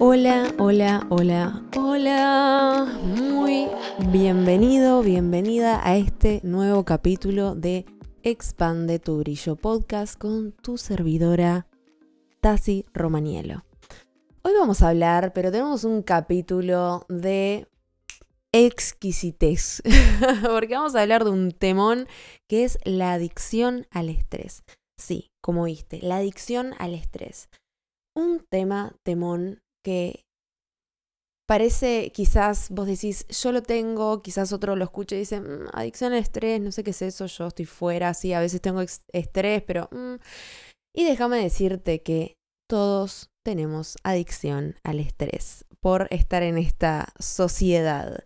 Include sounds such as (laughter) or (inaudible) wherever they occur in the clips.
Hola, hola, hola, hola. Muy bienvenido, bienvenida a este nuevo capítulo de Expande tu brillo podcast con tu servidora Tasi Romanielo. Hoy vamos a hablar, pero tenemos un capítulo de exquisitez, (laughs) porque vamos a hablar de un temón que es la adicción al estrés. Sí, como viste, la adicción al estrés. Un tema, temón, que parece, quizás vos decís, yo lo tengo, quizás otro lo escuche y dice, mm, adicción al estrés, no sé qué es eso, yo estoy fuera, sí, a veces tengo estrés, pero... Mm". Y déjame decirte que todos tenemos adicción al estrés por estar en esta sociedad.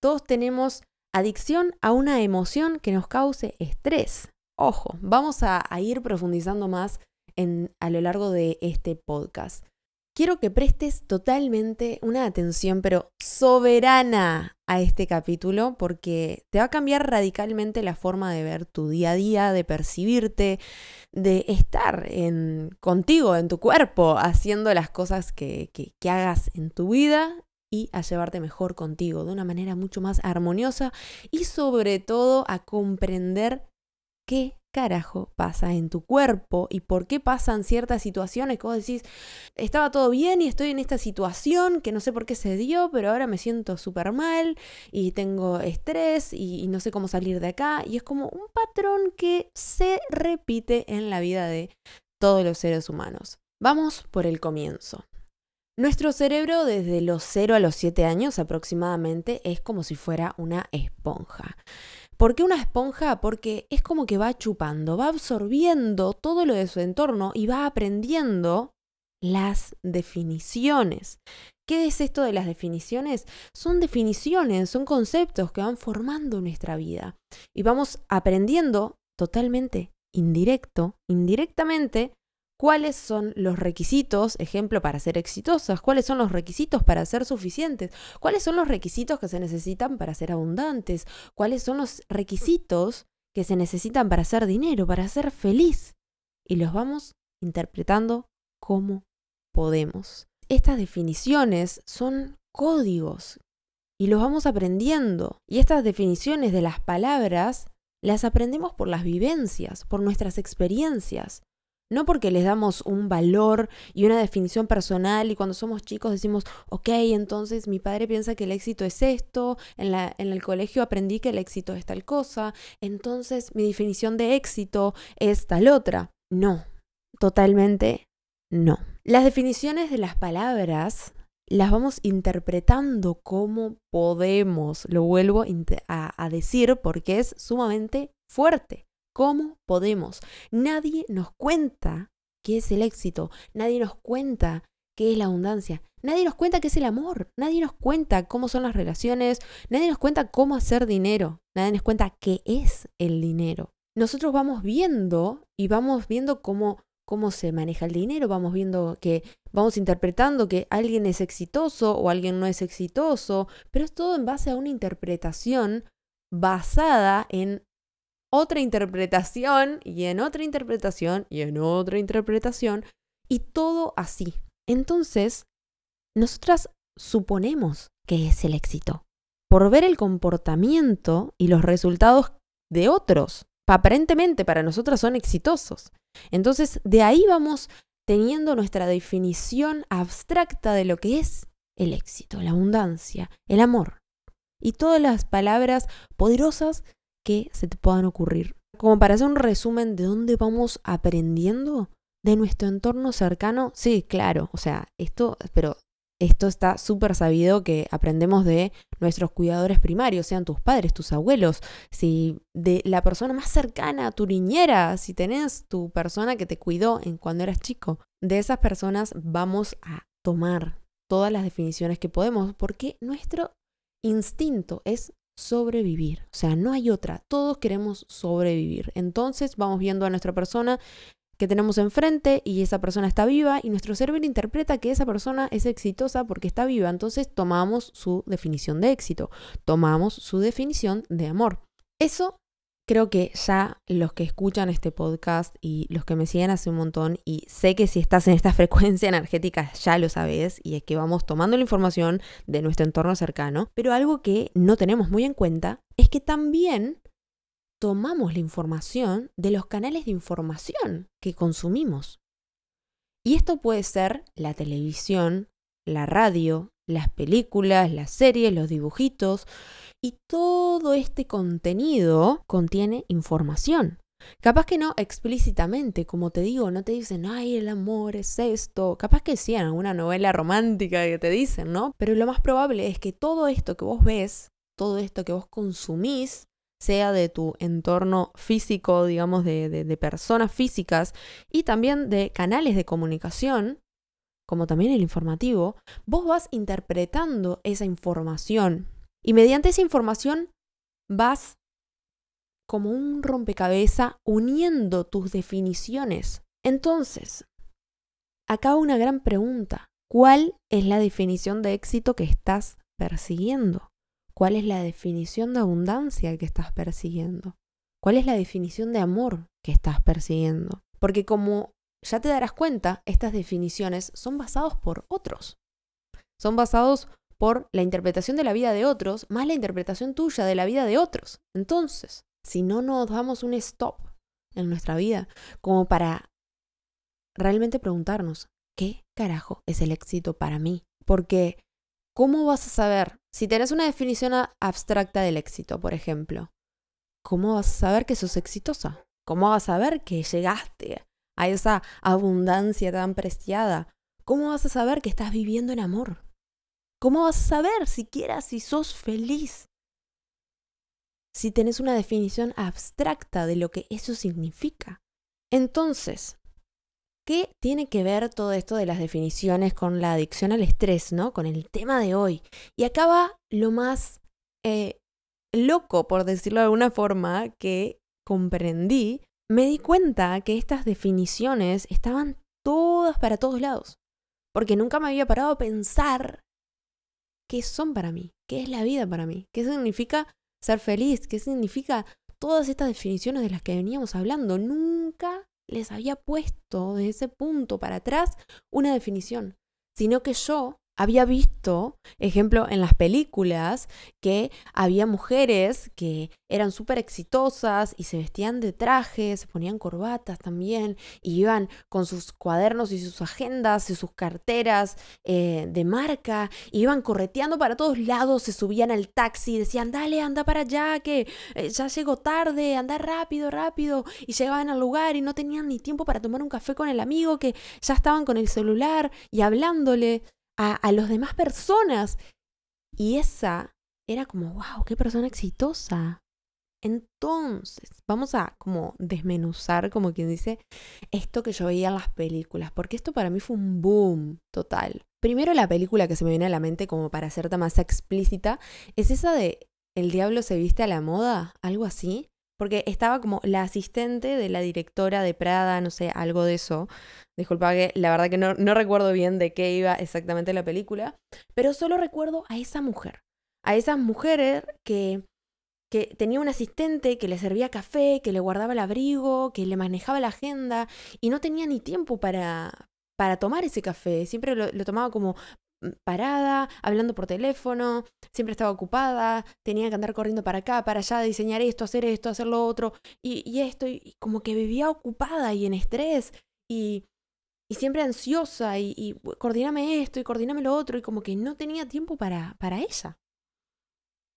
Todos tenemos adicción a una emoción que nos cause estrés. Ojo, vamos a, a ir profundizando más en, a lo largo de este podcast quiero que prestes totalmente una atención, pero soberana a este capítulo, porque te va a cambiar radicalmente la forma de ver tu día a día, de percibirte, de estar en, contigo, en tu cuerpo, haciendo las cosas que, que, que hagas en tu vida y a llevarte mejor contigo de una manera mucho más armoniosa y sobre todo a comprender qué carajo pasa en tu cuerpo y por qué pasan ciertas situaciones que vos decís, estaba todo bien y estoy en esta situación que no sé por qué se dio, pero ahora me siento súper mal y tengo estrés y, no sé cómo salir de acá. Y es como un patrón que se repite en la vida de todos los seres humanos. Vamos por el comienzo. Nuestro cerebro desde los 0 a los 7 años aproximadamente es como si fuera una esponja. ¿Por qué una esponja? Porque es como que va chupando, va absorbiendo todo lo de su entorno y va aprendiendo las definiciones. ¿Qué es esto de las definiciones? Son definiciones, son conceptos que van formando nuestra vida y vamos aprendiendo totalmente indirecto, indirectamente, cuáles son los requisitos, ejemplo, para ser exitosas, cuáles son los requisitos para ser suficientes, cuáles son los requisitos que se necesitan para ser abundantes, cuáles son los requisitos que se necesitan para hacer dinero, para ser feliz. Y los vamos interpretando como podemos. Estas definiciones son códigos y los vamos aprendiendo. Y estas definiciones de las palabras las aprendemos por las vivencias, por nuestras experiencias. No porque les damos un valor y una definición personal y cuando somos chicos decimos, ok, entonces mi padre piensa que el éxito es esto, en, la, en el colegio aprendí que el éxito es tal cosa, entonces mi definición de éxito es tal otra. No, totalmente no. Las definiciones de las palabras las vamos interpretando como podemos, lo vuelvo a, a decir porque es sumamente fuerte. ¿Cómo podemos? Nadie nos cuenta qué es el éxito, nadie nos cuenta qué es la abundancia, nadie nos cuenta qué es el amor, nadie nos cuenta cómo son las relaciones, nadie nos cuenta cómo hacer dinero, nadie nos cuenta qué es el dinero. Nosotros vamos viendo y vamos viendo cómo, cómo se maneja el dinero, vamos viendo que vamos interpretando que alguien es exitoso o alguien no es exitoso, pero es todo en base a una interpretación basada en otra interpretación y en otra interpretación y en otra interpretación y todo así. Entonces, nosotras suponemos que es el éxito por ver el comportamiento y los resultados de otros. Aparentemente para nosotras son exitosos. Entonces, de ahí vamos teniendo nuestra definición abstracta de lo que es el éxito, la abundancia, el amor y todas las palabras poderosas que se te puedan ocurrir. Como para hacer un resumen de dónde vamos aprendiendo de nuestro entorno cercano, sí, claro, o sea, esto, pero esto está súper sabido que aprendemos de nuestros cuidadores primarios, sean tus padres, tus abuelos, si de la persona más cercana, tu niñera, si tenés tu persona que te cuidó en cuando eras chico, de esas personas vamos a tomar todas las definiciones que podemos, porque nuestro instinto es sobrevivir. O sea, no hay otra. Todos queremos sobrevivir. Entonces vamos viendo a nuestra persona que tenemos enfrente y esa persona está viva y nuestro cerebro interpreta que esa persona es exitosa porque está viva. Entonces tomamos su definición de éxito, tomamos su definición de amor. Eso creo que ya los que escuchan este podcast y los que me siguen hace un montón, y sé que si estás en esta (laughs) frecuencia energética ya lo sabes, y es que vamos tomando la información de nuestro entorno cercano, pero algo que no tenemos muy en cuenta es que también tomamos la información de los canales de información que consumimos. Y esto puede ser la televisión, la radio, las películas, las series, los dibujitos, y todo este contenido contiene información. Capaz que no explícitamente, como te digo, no te dicen, ay, el amor es esto. Capaz que sí, en alguna novela romántica que te dicen, ¿no? Pero lo más probable es que todo esto que vos ves, todo esto que vos consumís, sea de tu entorno físico, digamos, de, de personas físicas y también de canales de comunicación, como también el informativo, vos vas interpretando esa información y mediante esa información vas como un rompecabezas uniendo tus definiciones. Entonces, acá una gran pregunta. ¿Cuál es la definición de éxito que estás persiguiendo? ¿Cuál es la definición de abundancia que estás persiguiendo? ¿Cuál es la definición de amor que estás persiguiendo? Porque como ya te darás cuenta, estas definiciones son basados por otros. Son basados por la interpretación de la vida de otros, más la interpretación tuya de la vida de otros. Entonces, si no nos damos un stop en nuestra vida, como para realmente preguntarnos, ¿qué carajo es el éxito para mí? Porque, ¿cómo vas a saber? Si tenés una definición abstracta del éxito, por ejemplo, ¿cómo vas a saber que sos exitosa? ¿Cómo vas a saber que llegaste a esa abundancia tan preciada? ¿Cómo vas a saber que estás viviendo en amor? ¿Cómo vas a saber siquiera si sos feliz? Si tenés una definición abstracta de lo que eso significa. Entonces, ¿qué tiene que ver todo esto de las definiciones con la adicción al estrés, ¿no? Con el tema de hoy. Y acá va lo más eh, loco, por decirlo de alguna forma, que comprendí me di cuenta que estas definiciones estaban todas para todos lados. Porque nunca me había parado a pensar qué son para mí, qué es la vida para mí, qué significa ser feliz, qué significa todas estas definiciones de las que veníamos hablando. Nunca les había puesto de ese punto para atrás una definición, sino que yo había visto, ejemplo, en las películas, que había mujeres que eran súper exitosas y se vestían de traje, se ponían corbatas también, iban con sus cuadernos y sus agendas y sus carteras eh, de marca, iban correteando para todos lados, se subían al taxi, decían, dale, anda para allá, que eh, ya llegó tarde, anda rápido, rápido, y llegaban al lugar y no tenían ni tiempo para tomar un café con el amigo, que ya estaban con el celular y hablándole a, a los demás personas. Y esa era como, wow, qué persona exitosa. Entonces, vamos a como desmenuzar, como quien dice, esto que yo veía en las películas, porque esto para mí fue un boom total. Primero la película que se me viene a la mente como para hacerte más explícita es esa de El diablo se viste a la moda, algo así, porque estaba como la asistente de la directora de Prada, no sé, algo de eso. Disculpa que la verdad que no, no recuerdo bien de qué iba exactamente la película, pero solo recuerdo a esa mujer, a esa mujer que, que tenía un asistente que le servía café, que le guardaba el abrigo, que le manejaba la agenda y no tenía ni tiempo para, para tomar ese café. Siempre lo, lo, tomaba como parada, hablando por teléfono, siempre estaba ocupada, tenía que andar corriendo para acá, para allá, diseñar esto, hacer esto, hacer lo otro, y, y esto, y como que vivía ocupada y en estrés, y, y siempre ansiosa, y, y coordiname esto, y coordiname lo otro, y como que no tenía tiempo para, para ella.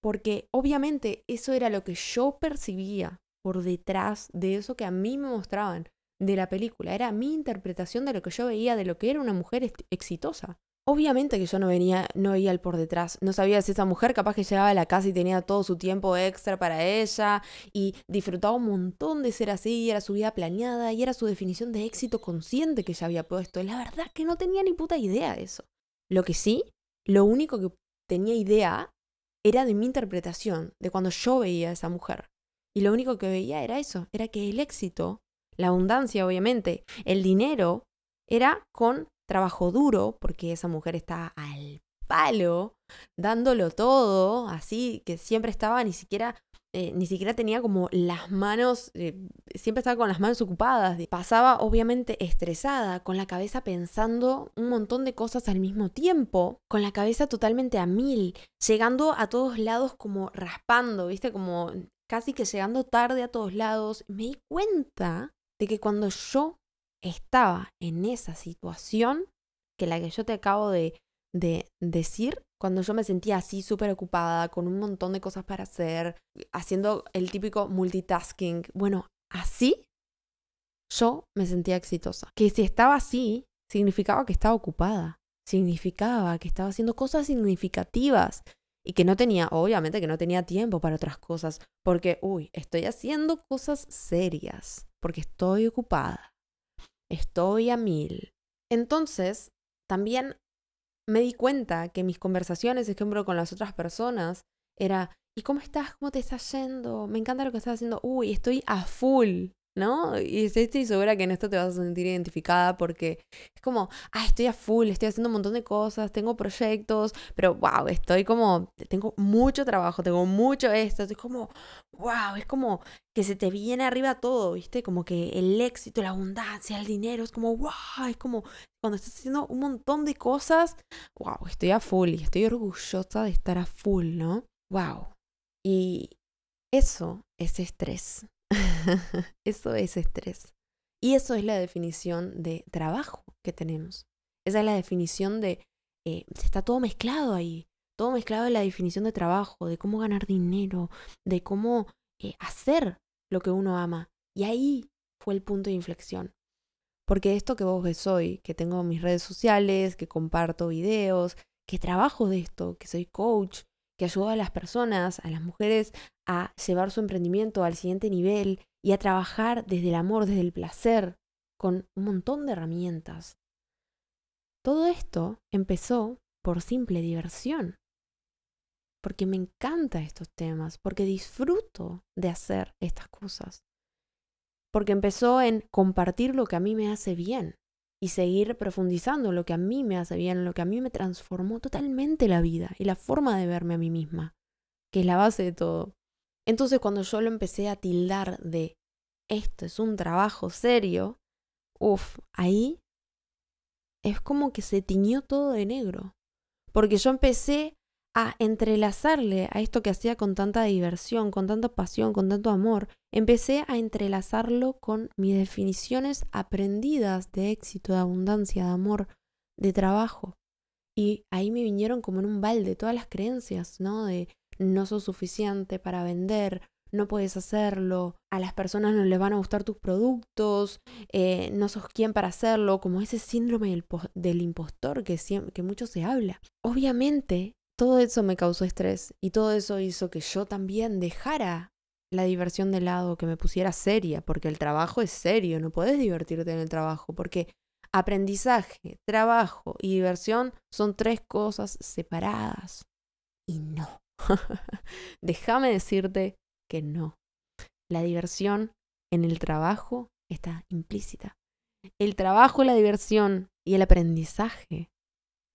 Porque obviamente eso era lo que yo percibía por detrás de eso que a mí me mostraban de la película. Era mi interpretación de lo que yo veía de lo que era una mujer exitosa. Obviamente que yo no venía, no veía el por detrás. No sabía si esa mujer capaz que llegaba a la casa y tenía todo su tiempo extra para ella y disfrutaba un montón de ser así, y era su vida planeada y era su definición de éxito consciente que ella había puesto. La verdad que no tenía ni puta idea de eso. Lo que sí, lo único que tenía idea era de mi interpretación, de cuando yo veía a esa mujer. Y lo único que veía era eso, era que el éxito, la abundancia obviamente, el dinero, era con trabajo duro, porque esa mujer está al palo, dándolo todo, así que siempre estaba, ni siquiera eh, ni siquiera tenía como las manos, eh, siempre estaba con las manos ocupadas. Pasaba obviamente estresada, con la cabeza pensando un montón de cosas al mismo tiempo, con la cabeza totalmente a mil, llegando a todos lados como raspando, viste, como casi que llegando tarde a todos lados. Me di cuenta de que cuando yo estaba en esa situación, que la que yo te acabo de, de decir, cuando yo me sentía así súper ocupada, con un montón de cosas para hacer, haciendo el típico multitasking, bueno, así yo me sentía exitosa. Que si estaba así, significaba que estaba ocupada, significaba que estaba haciendo cosas significativas y que no tenía, obviamente que no tenía tiempo para otras cosas, porque, uy, estoy haciendo cosas serias, porque estoy ocupada, estoy a mil. Entonces, también me di cuenta que mis conversaciones, ejemplo, con las otras personas, era, ¿y cómo estás? ¿Cómo te estás yendo? Me encanta lo que estás haciendo. Uy, estoy a full. ¿No? Y estoy segura que en esto te vas a sentir identificada porque es como, ah, estoy a full, estoy haciendo un montón de cosas, tengo proyectos, pero wow, estoy como, tengo mucho trabajo, tengo mucho esto, estoy como, wow, es como que se te viene arriba todo, ¿viste? Como que el éxito, la abundancia, el dinero, es como, wow, es como cuando estás haciendo un montón de cosas, wow, estoy a full y estoy orgullosa de estar a full, ¿no? Wow. Y eso es estrés. (laughs) eso es estrés. Y eso es la definición de trabajo que tenemos. Esa es la definición de... Eh, está todo mezclado ahí. Todo mezclado en la definición de trabajo, de cómo ganar dinero, de cómo eh, hacer lo que uno ama. Y ahí fue el punto de inflexión. Porque esto que vos ves hoy, que tengo mis redes sociales, que comparto videos, que trabajo de esto, que soy coach, que ayuda a las personas, a las mujeres, a llevar su emprendimiento al siguiente nivel y a trabajar desde el amor, desde el placer, con un montón de herramientas. Todo esto empezó por simple diversión, porque me encantan estos temas, porque disfruto de hacer estas cosas, porque empezó en compartir lo que a mí me hace bien, y seguir profundizando lo que a mí me hace bien, lo que a mí me transformó totalmente la vida y la forma de verme a mí misma, que es la base de todo. Entonces cuando yo lo empecé a tildar de esto es un trabajo serio, uff, ahí es como que se tiñó todo de negro. Porque yo empecé a entrelazarle a esto que hacía con tanta diversión, con tanta pasión, con tanto amor, empecé a entrelazarlo con mis definiciones aprendidas de éxito, de abundancia, de amor, de trabajo. Y ahí me vinieron como en un balde todas las creencias, ¿no? De no sos suficiente para vender, no puedes hacerlo, a las personas no les van a gustar tus productos, eh, no sos quien para hacerlo, como ese síndrome del, impostor que, que mucho se habla. Obviamente todo eso me causó estrés y todo eso hizo que yo también dejara la diversión de lado, que me pusiera seria, porque el trabajo es serio, no puedes divertirte en el trabajo, porque aprendizaje, trabajo y diversión son tres cosas separadas. Y no. (laughs) Déjame decirte que no. La diversión en el trabajo está implícita. El trabajo, la diversión y el aprendizaje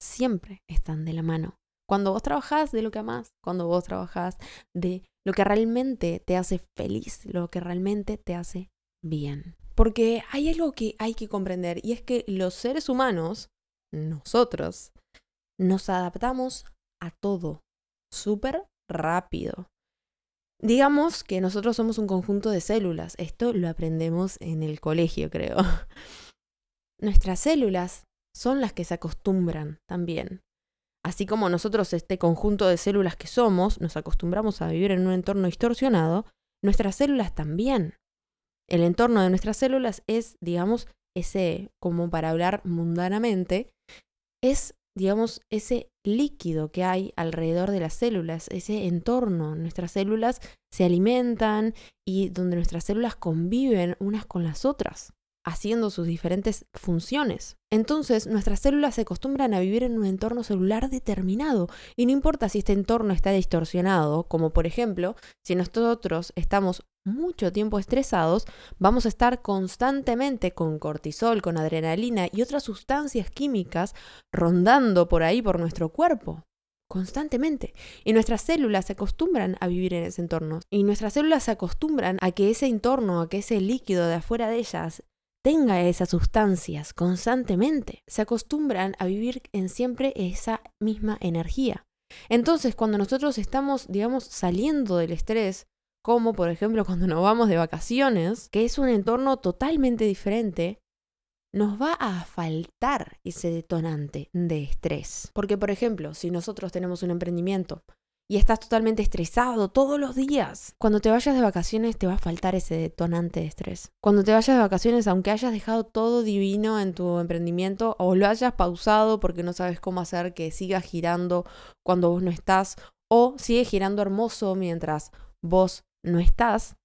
siempre están de la mano. Cuando vos trabajás de lo que amás, cuando vos trabajás de lo que realmente te hace feliz, lo que realmente te hace bien. Porque hay algo que hay que comprender y es que los seres humanos, nosotros, nos adaptamos a todo súper rápido. Digamos que nosotros somos un conjunto de células. Esto lo aprendemos en el colegio, creo. (laughs) Nuestras células son las que se acostumbran también Así como nosotros, este conjunto de células que somos, nos acostumbramos a vivir en un entorno distorsionado, nuestras células también. El entorno de nuestras células es, digamos, ese, como para hablar mundanamente, es, digamos, ese líquido que hay alrededor de las células, ese entorno. Nuestras células se alimentan y donde nuestras células conviven unas con las otras haciendo sus diferentes funciones. Entonces, nuestras células se acostumbran a vivir en un entorno celular determinado y no importa si este entorno está distorsionado, como por ejemplo, si nosotros estamos mucho tiempo estresados, vamos a estar constantemente con cortisol, con adrenalina y otras sustancias químicas rondando por ahí por nuestro cuerpo. constantemente. Y nuestras células se acostumbran a vivir en ese entorno. Y nuestras células se acostumbran a que ese entorno, a que ese líquido de afuera de ellas tenga esas sustancias constantemente. Se acostumbran a vivir en siempre esa misma energía. Entonces, cuando nosotros estamos, digamos, saliendo del estrés, como por ejemplo cuando nos vamos de vacaciones, que es un entorno totalmente diferente, nos va a faltar ese detonante de estrés. Porque, por ejemplo, si nosotros tenemos un emprendimiento y estás totalmente estresado todos los días, cuando te vayas de vacaciones te va a faltar ese detonante de estrés. Cuando te vayas de vacaciones, aunque hayas dejado todo divino en tu emprendimiento o lo hayas pausado porque no sabes cómo hacer que siga girando cuando vos no estás o sigue girando hermoso mientras vos no estás,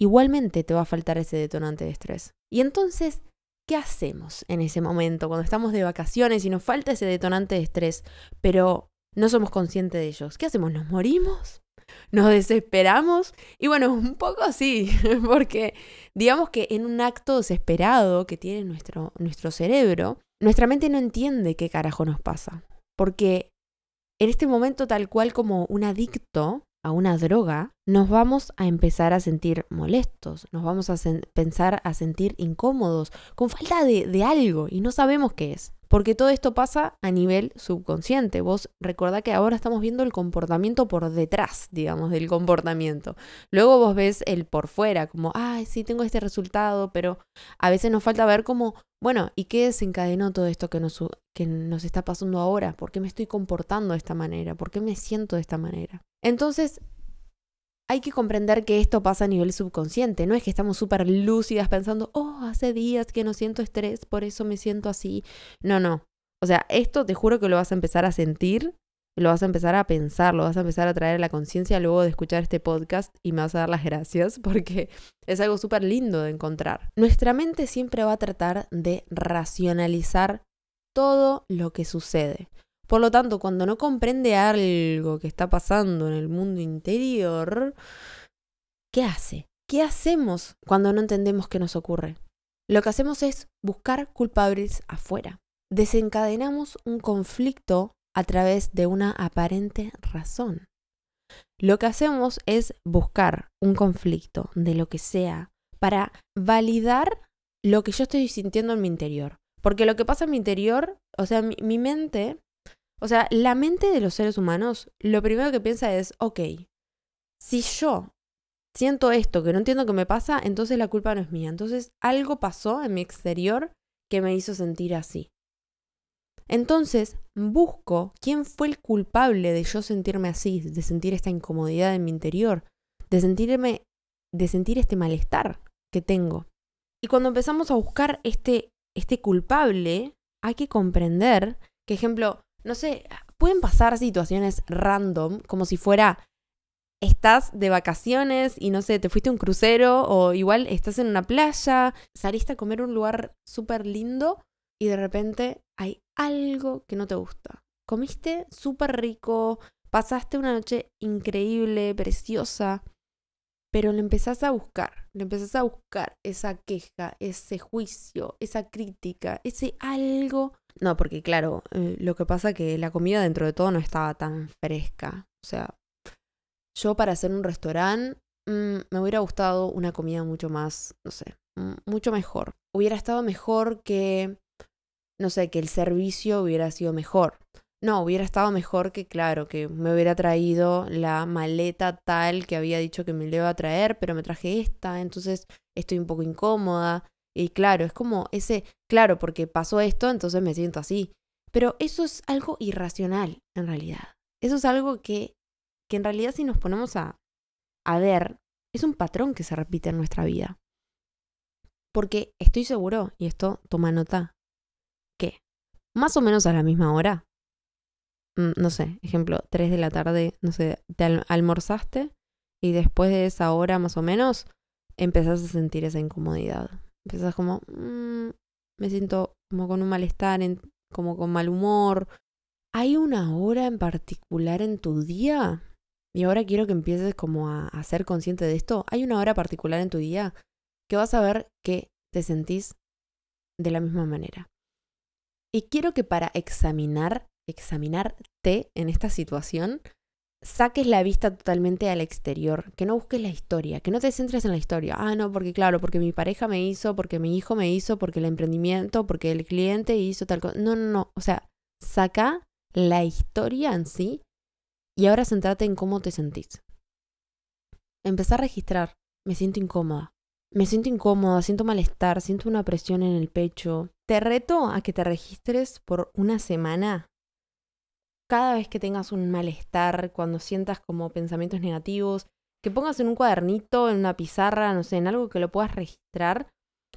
igualmente te va a faltar ese detonante de estrés. Y entonces ¿Qué hacemos en ese momento cuando estamos de vacaciones y nos falta ese detonante de estrés, pero no somos conscientes de ellos? ¿Qué hacemos? ¿Nos morimos? ¿Nos desesperamos? Y bueno, (laughs) un poco así, (laughs) porque digamos que en un acto desesperado que tiene nuestro, nuestro cerebro, nuestra mente no entiende qué carajo nos pasa. Porque en este momento, tal cual como un adicto, a una droga, nos vamos a empezar a sentir molestos, nos vamos a pensar a sentir incómodos, con falta de, de algo y no sabemos qué es. Porque todo esto pasa a nivel subconsciente. Vos recordá que ahora estamos viendo el comportamiento por detrás, digamos, del comportamiento. Luego vos ves el por fuera, como, ay, sí, tengo este resultado, pero a veces nos falta ver como, bueno, ¿y qué desencadenó todo esto que nos, que nos está pasando ahora? ¿Por qué me estoy comportando de esta manera? ¿Por qué me siento de esta manera? Entonces, hay que comprender que esto pasa a nivel subconsciente. No es que estamos súper lúcidas pensando, oh, hace días que no siento estrés, por eso me siento así. No, no. O sea, esto te juro que lo vas a empezar a sentir, lo vas a empezar a pensar, lo vas a empezar a traer a la conciencia luego de escuchar este podcast y me vas a dar las gracias (laughs) porque es algo súper lindo de encontrar. Nuestra mente siempre va a tratar de racionalizar todo lo que sucede. Por lo tanto, cuando no comprende algo que está pasando en el mundo interior, ¿qué hace? ¿Qué hacemos cuando no entendemos qué nos ocurre? Lo que hacemos es buscar culpables afuera. Desencadenamos un conflicto a través de una aparente razón. Lo que hacemos es buscar un conflicto de lo que sea para validar lo que yo estoy sintiendo en mi interior. Porque lo que pasa en mi interior, o sea, mi, mi mente o sea, la mente de los seres humanos lo primero que piensa es, ok, si yo siento esto que no entiendo qué me pasa, entonces la culpa no es mía. Entonces algo pasó en mi exterior que me hizo sentir así. Entonces busco quién fue el culpable de yo sentirme así, de sentir esta incomodidad en mi interior, de sentirme, de sentir este malestar que tengo. Y cuando empezamos a buscar este, este culpable, hay que comprender que, ejemplo, no sé, pueden pasar situaciones random, como si fuera, estás de vacaciones y no sé, te fuiste a un crucero o igual estás en una playa, saliste a comer un lugar súper lindo y de repente hay algo que no te gusta. Comiste súper rico, pasaste una noche increíble, preciosa, pero le empezás a buscar, le empezás a buscar esa queja, ese juicio, esa crítica, ese algo no, porque claro, eh, lo que pasa que la comida dentro de todo no estaba tan fresca. O sea, yo para hacer un restaurante mm, me hubiera gustado una comida mucho más, no sé, mucho mejor. Hubiera estado mejor que, no sé, que el servicio hubiera sido mejor. No, hubiera estado mejor que, claro, que me hubiera traído la maleta tal que había dicho que me le iba a traer, pero me traje esta, entonces estoy un poco incómoda. Y claro, es como ese, claro, porque pasó esto, entonces me siento así. Pero eso es algo irracional, en realidad. Eso es algo que, que en realidad si nos ponemos a, a ver, es un patrón que se repite en nuestra vida. Porque estoy seguro, y esto toma nota, que más o menos a la misma hora, mm, no sé, ejemplo, 3 de la tarde, no sé, te almorzaste y después de esa hora más o menos empezás a sentir esa incomodidad. Empezás como, mm, me siento como con un malestar, como con mal humor. ¿Hay una hora en particular en tu día? Y ahora quiero que empieces como a, a ser consciente de esto. ¿Hay una hora particular en tu día que vas a ver que te sentís de la misma manera? Y quiero que para examinar examinarte en esta situación, saques la vista totalmente al exterior, que no busques la historia, que no te centres en la historia. Ah, no, porque claro, porque mi pareja me hizo, porque mi hijo me hizo, porque el emprendimiento, porque el cliente hizo tal cosa. No, no, no. O sea, saca la historia en sí y ahora centrate en cómo te sentís. Empezá a registrar. Me siento incómoda. Me siento incómoda, siento malestar, siento una presión en el pecho. Te reto a que te registres por una semana cada vez que tengas un malestar, cuando sientas como pensamientos negativos, que pongas en un cuadernito, en una pizarra, no sé, en algo que lo puedas registrar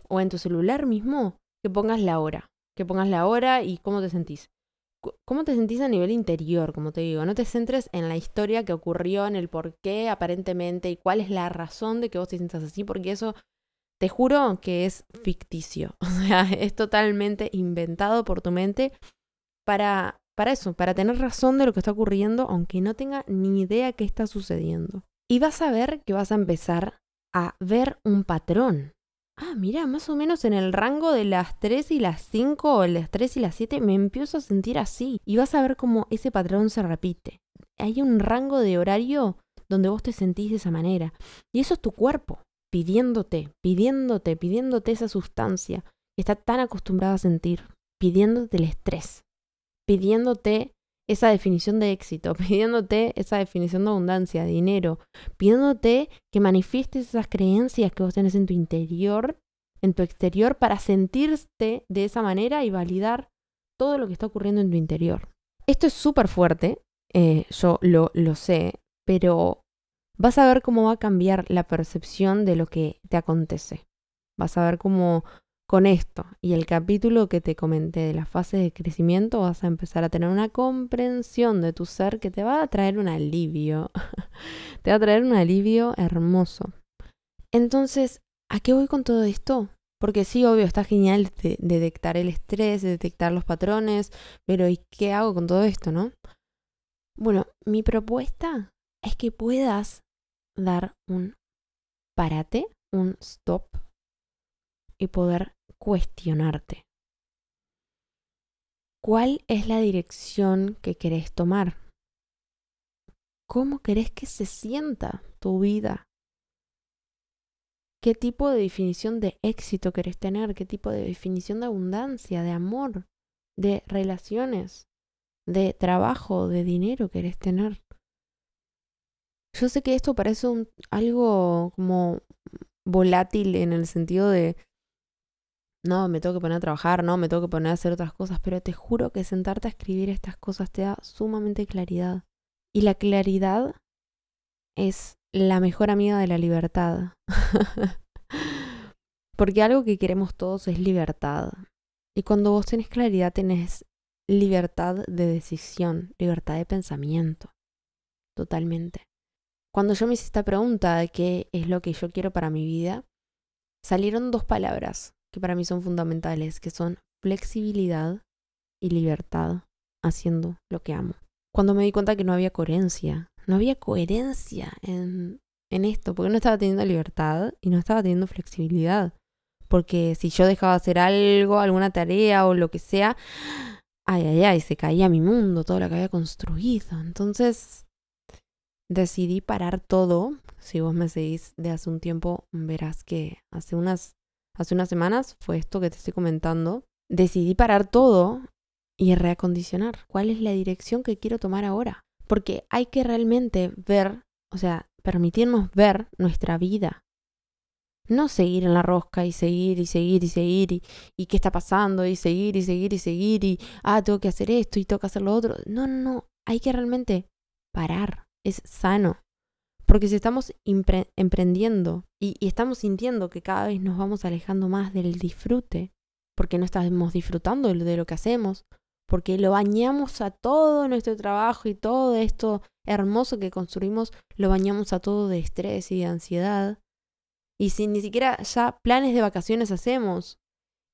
o en tu celular mismo, que pongas la hora, que pongas la hora y cómo te sentís. ¿Cómo te sentís a nivel interior, como te digo? No te centres en la historia que ocurrió, en el por qué aparentemente y cuál es la razón de que vos te sientas así, porque eso te juro que es ficticio. (laughs) O sea, es totalmente inventado por tu mente para para eso, para tener razón de lo que está ocurriendo, aunque no tenga ni idea qué está sucediendo. Y vas a ver que vas a empezar a ver un patrón. Ah, mira, más o menos en el rango de las 3 y las 5 o las 3 y las 7 me empiezo a sentir así. Y vas a ver cómo ese patrón se repite. Hay un rango de horario donde vos te sentís de esa manera. Y eso es tu cuerpo, pidiéndote, pidiéndote, pidiéndote esa sustancia que está tan acostumbrado a sentir, pidiéndote el estrés pidiéndote esa definición de éxito, (laughs) pidiéndote esa definición de abundancia, de dinero, pidiéndote que manifiestes esas creencias que vos tenés en tu interior, en tu exterior, para sentirte de esa manera y validar todo lo que está ocurriendo en tu interior. Esto es súper fuerte, eh, yo lo, lo sé, pero vas a ver cómo va a cambiar la percepción de lo que te acontece. Vas a ver cómo con esto y el capítulo que te comenté de la fase de crecimiento vas a empezar a tener una comprensión de tu ser que te va a traer un alivio. (laughs) te va a traer un alivio hermoso. Entonces, ¿a qué voy con todo esto? Porque sí, obvio, está genial de detectar el estrés, de detectar los patrones, pero ¿y qué hago con todo esto, no? Bueno, mi propuesta es que puedas dar un parate, un stop y poder cuestionarte. ¿Cuál es la dirección que querés tomar? ¿Cómo querés que se sienta tu vida? ¿Qué tipo de definición de éxito querés tener? ¿Qué tipo de definición de abundancia, de amor, de relaciones, de trabajo, de dinero querés tener? Yo sé que esto parece algo como volátil en el sentido de no, me tengo que poner a trabajar, no, me tengo que poner a hacer otras cosas, pero te juro que sentarte a escribir estas cosas te da sumamente claridad. Y la claridad es la mejor amiga de la libertad. (laughs) Porque algo que queremos todos es libertad. Y cuando vos tenés claridad, tenés libertad de decisión, libertad de pensamiento. Totalmente. Cuando yo me hice esta pregunta de qué es lo que yo quiero para mi vida, salieron dos palabras que para mí son fundamentales, que son flexibilidad y libertad haciendo lo que amo. Cuando me di cuenta que no había coherencia, no había coherencia en, en esto, porque no estaba teniendo libertad y no estaba teniendo flexibilidad. Porque si yo dejaba de hacer algo, alguna tarea o lo que sea, ay, ay, ay, se caía mi mundo, todo lo que había construido. Entonces decidí parar todo. Si vos me seguís de hace un tiempo, verás que hace unas hace unas semanas fue esto que te estoy comentando. Decidí parar todo y reacondicionar. ¿Cuál es la dirección que quiero tomar ahora? Porque hay que realmente ver, o sea, permitirnos ver nuestra vida. No seguir en la rosca y seguir y seguir y seguir y, qué está pasando y seguir y seguir y seguir y, ah, tengo que hacer esto y tengo que hacer lo otro. No, no, no. Hay que realmente parar. Es sano. Porque si estamos emprendiendo y, estamos sintiendo que cada vez nos vamos alejando más del disfrute, porque no estamos disfrutando de lo que hacemos, porque lo bañamos a todo nuestro trabajo y todo esto hermoso que construimos, lo bañamos a todo de estrés y de ansiedad. Y si ni siquiera ya planes de vacaciones hacemos,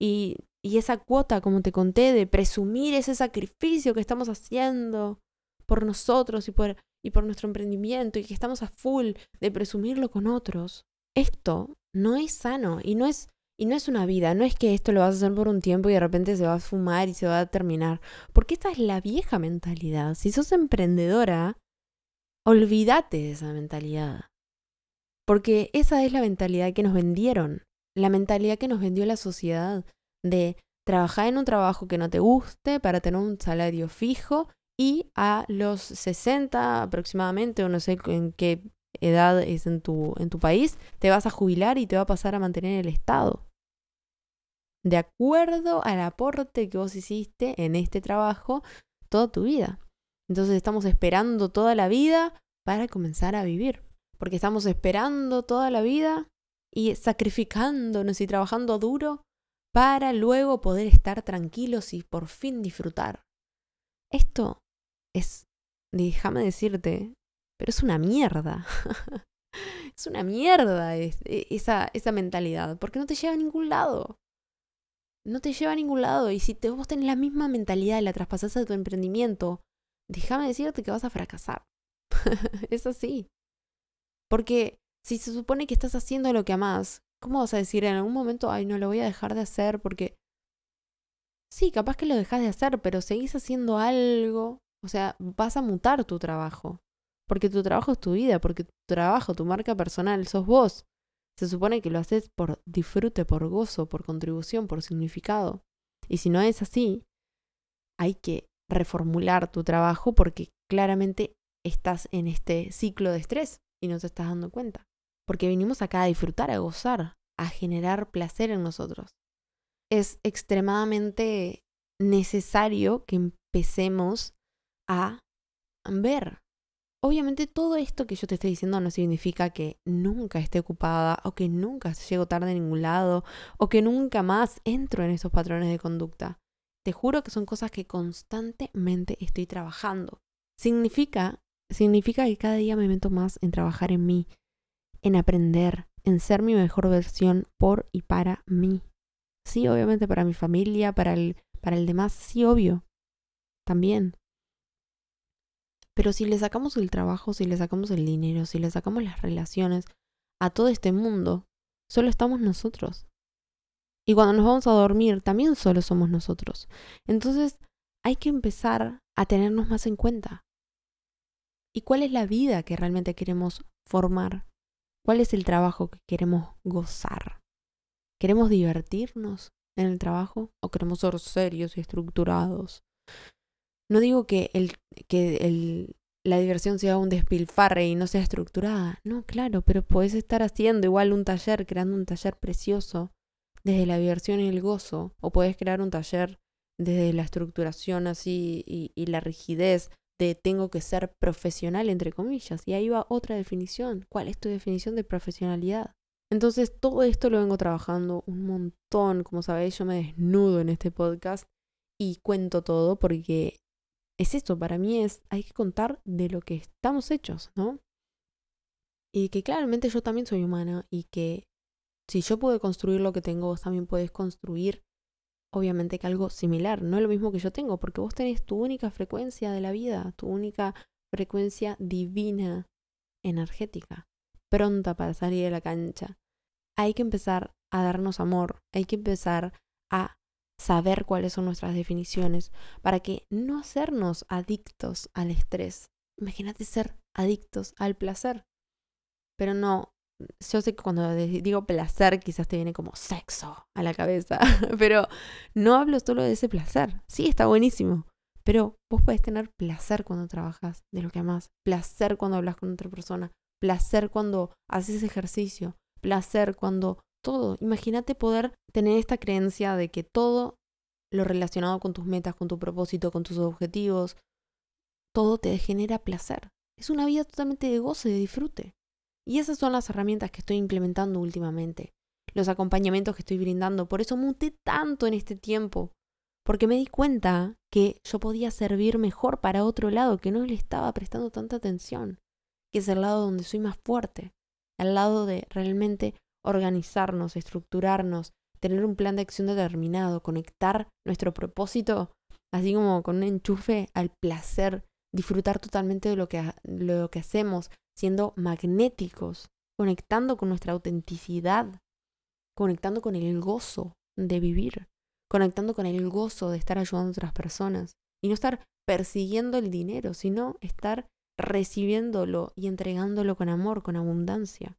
y, y esa cuota, como te conté, de presumir ese sacrificio que estamos haciendo por nosotros y por y por nuestro emprendimiento y que estamos a full de presumirlo con otros. Esto no es sano y no es Y no es una vida, no es que esto lo vas a hacer por un tiempo y de repente se va a fumar y se va a terminar. Porque esta es la vieja mentalidad. Si sos emprendedora, olvídate de esa mentalidad. Porque esa es la mentalidad que nos vendieron. La mentalidad que nos vendió la sociedad de trabajar en un trabajo que no te guste para tener un salario fijo y a los 60 aproximadamente, o no sé en qué edad es en tu, en tu país, te vas a jubilar y te va a pasar a mantener el Estado. De acuerdo al aporte que vos hiciste en este trabajo toda tu vida. Entonces estamos esperando toda la vida para comenzar a vivir. Porque estamos esperando toda la vida y sacrificándonos y trabajando duro para luego poder estar tranquilos y por fin disfrutar. Esto es, déjame decirte, pero es una mierda. (laughs) es una mierda e, esa, esa mentalidad, porque no te lleva a ningún lado. No te lleva a ningún lado. Y si te, vos tenés la misma mentalidad y la traspasás a tu emprendimiento, déjame decirte que vas a fracasar. (laughs) es así. Porque si se supone que estás haciendo lo que amás, ¿cómo vas a decir en algún momento, ay, no lo voy a dejar de hacer porque... Sí, capaz que lo dejas de hacer, pero seguís haciendo algo o sea, vas a mutar tu trabajo. Porque tu trabajo es tu vida, porque tu trabajo, tu marca personal, sos vos. Se supone que lo haces por disfrute, por gozo, por contribución, por significado. Y si no es así, hay que reformular tu trabajo porque claramente estás en este ciclo de estrés y no te estás dando cuenta. Porque vinimos acá a disfrutar, a gozar, a generar placer en nosotros. Es extremadamente necesario que empecemos a ver. Obviamente todo esto que yo te estoy diciendo no significa que nunca esté ocupada o que nunca llego tarde a ningún lado o que nunca más entro en esos patrones de conducta. Te juro que son cosas que constantemente estoy trabajando. Significa, significa que cada día me meto más en trabajar en mí, en aprender, en ser mi mejor versión por y para mí. Sí, obviamente para mi familia, para el, para el demás, sí, obvio. También. Pero si le sacamos el trabajo, si le sacamos el dinero, si le sacamos las relaciones a todo este mundo, solo estamos nosotros. Y cuando nos vamos a dormir, también solo somos nosotros. Entonces, hay que empezar a tenernos más en cuenta. ¿Y cuál es la vida que realmente queremos formar? ¿Cuál es el trabajo que queremos gozar? ¿Queremos divertirnos en el trabajo o queremos ser serios y estructurados? No digo que, el, que el, la diversión sea un despilfarre y no sea estructurada. No, claro, pero puedes estar haciendo igual un taller, creando un taller precioso desde la diversión y el gozo. O puedes crear un taller desde la estructuración así y, y la rigidez de tengo que ser profesional, entre comillas. Y ahí va otra definición. ¿Cuál es tu definición de profesionalidad? Entonces, todo esto lo vengo trabajando un montón. Como sabéis, yo me desnudo en este podcast y cuento todo porque es esto, para mí es, hay que contar de lo que estamos hechos, ¿no? Y que claramente yo también soy humana y que si yo puedo construir lo que tengo, vos también puedes construir, obviamente, que algo similar. No es lo mismo que yo tengo, porque vos tenés tu única frecuencia de la vida, tu única frecuencia divina, energética, pronta para salir de la cancha. Hay que empezar a darnos amor, hay que empezar a saber cuáles son nuestras definiciones, para que no hacernos adictos al estrés. Imagínate ser adictos al placer. Pero no, yo sé que cuando digo placer quizás te viene como sexo a la cabeza, (laughs) pero no hablo solo de ese placer. Sí, está buenísimo, pero vos podés tener placer cuando trabajas de lo que amas, placer cuando hablas con otra persona, placer cuando haces ejercicio, placer cuando todo. Imagínate poder tener esta creencia de que todo lo relacionado con tus metas, con tu propósito, con tus objetivos, todo te genera placer. Es una vida totalmente de goce, de disfrute. Y esas son las herramientas que estoy implementando últimamente, los acompañamientos que estoy brindando. Por eso muté tanto en este tiempo, porque me di cuenta que yo podía servir mejor para otro lado, que no le estaba prestando tanta atención, que es el lado donde soy más fuerte, el lado de realmente organizarnos, estructurarnos, tener un plan de acción determinado, conectar nuestro propósito, así como con un enchufe al placer, disfrutar totalmente de lo que, lo que hacemos, siendo magnéticos, conectando con nuestra autenticidad, conectando con el gozo de vivir, conectando con el gozo de estar ayudando a otras personas y no estar persiguiendo el dinero, sino estar recibiéndolo y entregándolo con amor, con abundancia.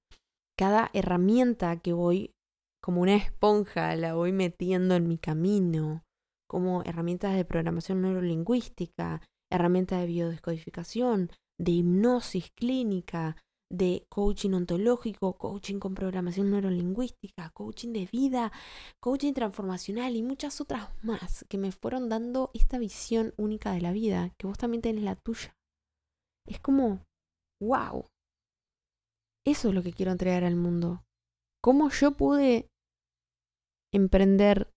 Cada herramienta que voy como una esponja la voy metiendo en mi camino, como herramientas de programación neurolingüística, herramientas de biodescodificación, de hipnosis clínica, de coaching ontológico, coaching con programación neurolingüística, coaching de vida, coaching transformacional y muchas otras más que me fueron dando esta visión única de la vida, que vos también tenés la tuya. Es como, wow. Eso es lo que quiero entregar al mundo. ¿Cómo yo pude emprender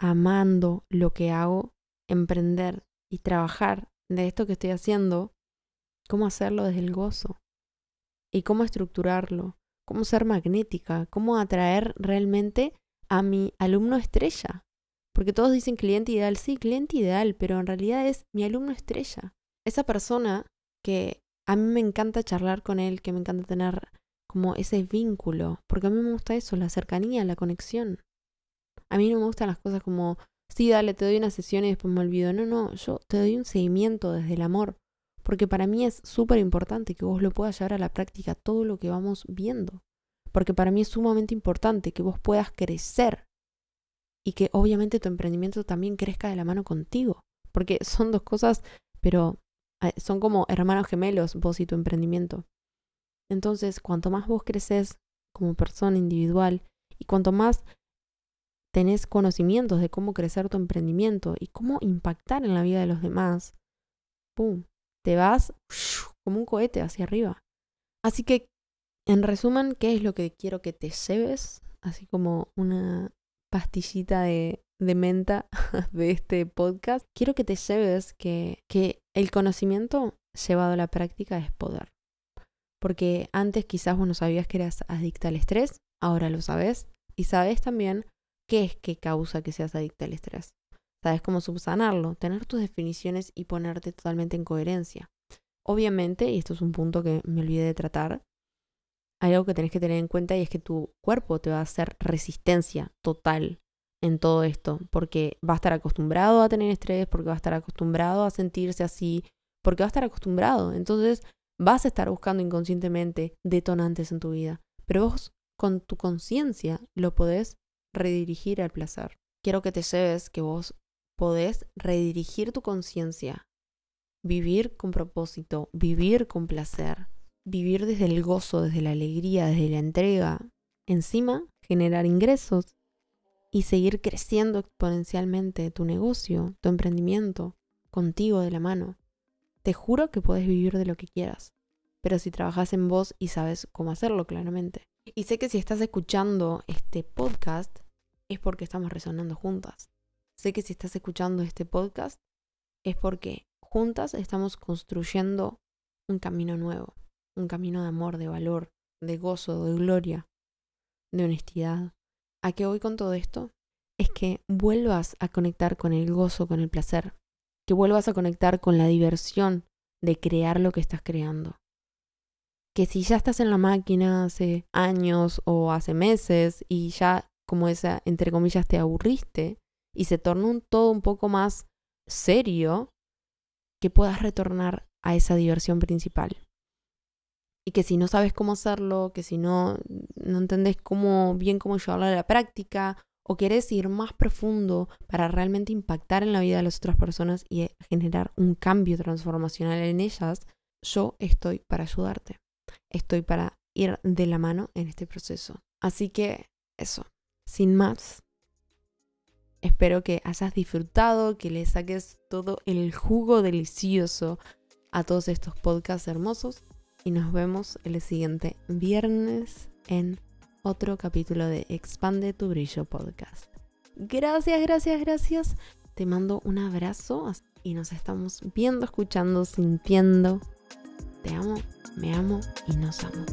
amando lo que hago, emprender y trabajar de esto que estoy haciendo, cómo hacerlo desde el gozo y cómo estructurarlo, cómo ser magnética, cómo atraer realmente a mi alumno estrella. Porque todos dicen cliente ideal, sí, cliente ideal, pero en realidad es mi alumno estrella. Esa persona que a mí me encanta charlar con él, que me encanta tener como ese vínculo, porque a mí me gusta eso, la cercanía, la conexión. A mí no me gustan las cosas como, sí, dale, te doy una sesión y después me olvido. No, no, yo te doy un seguimiento desde el amor, porque para mí es súper importante que vos lo puedas llevar a la práctica todo lo que vamos viendo, porque para mí es sumamente importante que vos puedas crecer y que obviamente tu emprendimiento también crezca de la mano contigo, porque son dos cosas, pero eh, son como hermanos gemelos, vos y tu emprendimiento. Entonces, cuanto más vos creces como persona individual y cuanto más tenés conocimientos de cómo crecer tu emprendimiento y cómo impactar en la vida de los demás, ¡pum! Te vas como un cohete hacia arriba. Así que, en resumen, ¿qué es lo que quiero que te lleves? Así como una pastillita de, de menta (laughs) de este podcast. Quiero que te lleves que, que el conocimiento llevado a la práctica es poder. Porque antes quizás vos no sabías que eras adicta al estrés, ahora lo sabes. Y sabes también qué es que causa que seas adicta al estrés. Sabes cómo subsanarlo, tener tus definiciones y ponerte totalmente en coherencia. Obviamente, y esto es un punto que me olvidé de tratar, hay algo que tenés que tener en cuenta y es que tu cuerpo te va a hacer resistencia total en todo esto, porque va a estar acostumbrado a tener estrés, porque va a estar acostumbrado a sentirse así, porque va a estar acostumbrado. Entonces vas a estar buscando inconscientemente detonantes en tu vida, pero vos con tu conciencia lo podés redirigir al placer. Quiero que te lleves que vos podés redirigir tu conciencia, vivir con propósito, vivir con placer, vivir desde el gozo, desde la alegría, desde la entrega. Encima, generar ingresos y seguir creciendo exponencialmente tu negocio, tu emprendimiento, contigo de la mano. Te juro que puedes vivir de lo que quieras, pero si trabajas en vos y sabes cómo hacerlo claramente. Y sé que si estás escuchando este podcast es porque estamos resonando juntas. Sé que si estás escuchando este podcast es porque juntas estamos construyendo un camino nuevo, un camino de amor, de valor, de gozo, de gloria, de honestidad. ¿A qué voy con todo esto? Es que vuelvas a conectar con el gozo, con el placer, que vuelvas a conectar con la diversión de crear lo que estás creando que si ya estás en la máquina hace años o hace meses y ya como esa, entre comillas, te aburriste y se tornó un todo un poco más serio, que puedas retornar a esa diversión principal. Y que si no sabes cómo hacerlo, que si no, no entendés cómo, bien cómo llevarlo a la práctica, o querés ir más profundo para realmente impactar en la vida de las otras personas y generar un cambio transformacional en ellas, yo estoy para ayudarte estoy para ir de la mano en este proceso. Así que eso, sin más, espero que hayas disfrutado, que le saques todo el jugo delicioso a todos estos podcasts hermosos y nos vemos el siguiente viernes en otro capítulo de Expande tu Brillo Podcast. Gracias, gracias, gracias. Te mando un abrazo y nos estamos viendo, escuchando, sintiendo. Te amo me amo y nos amo.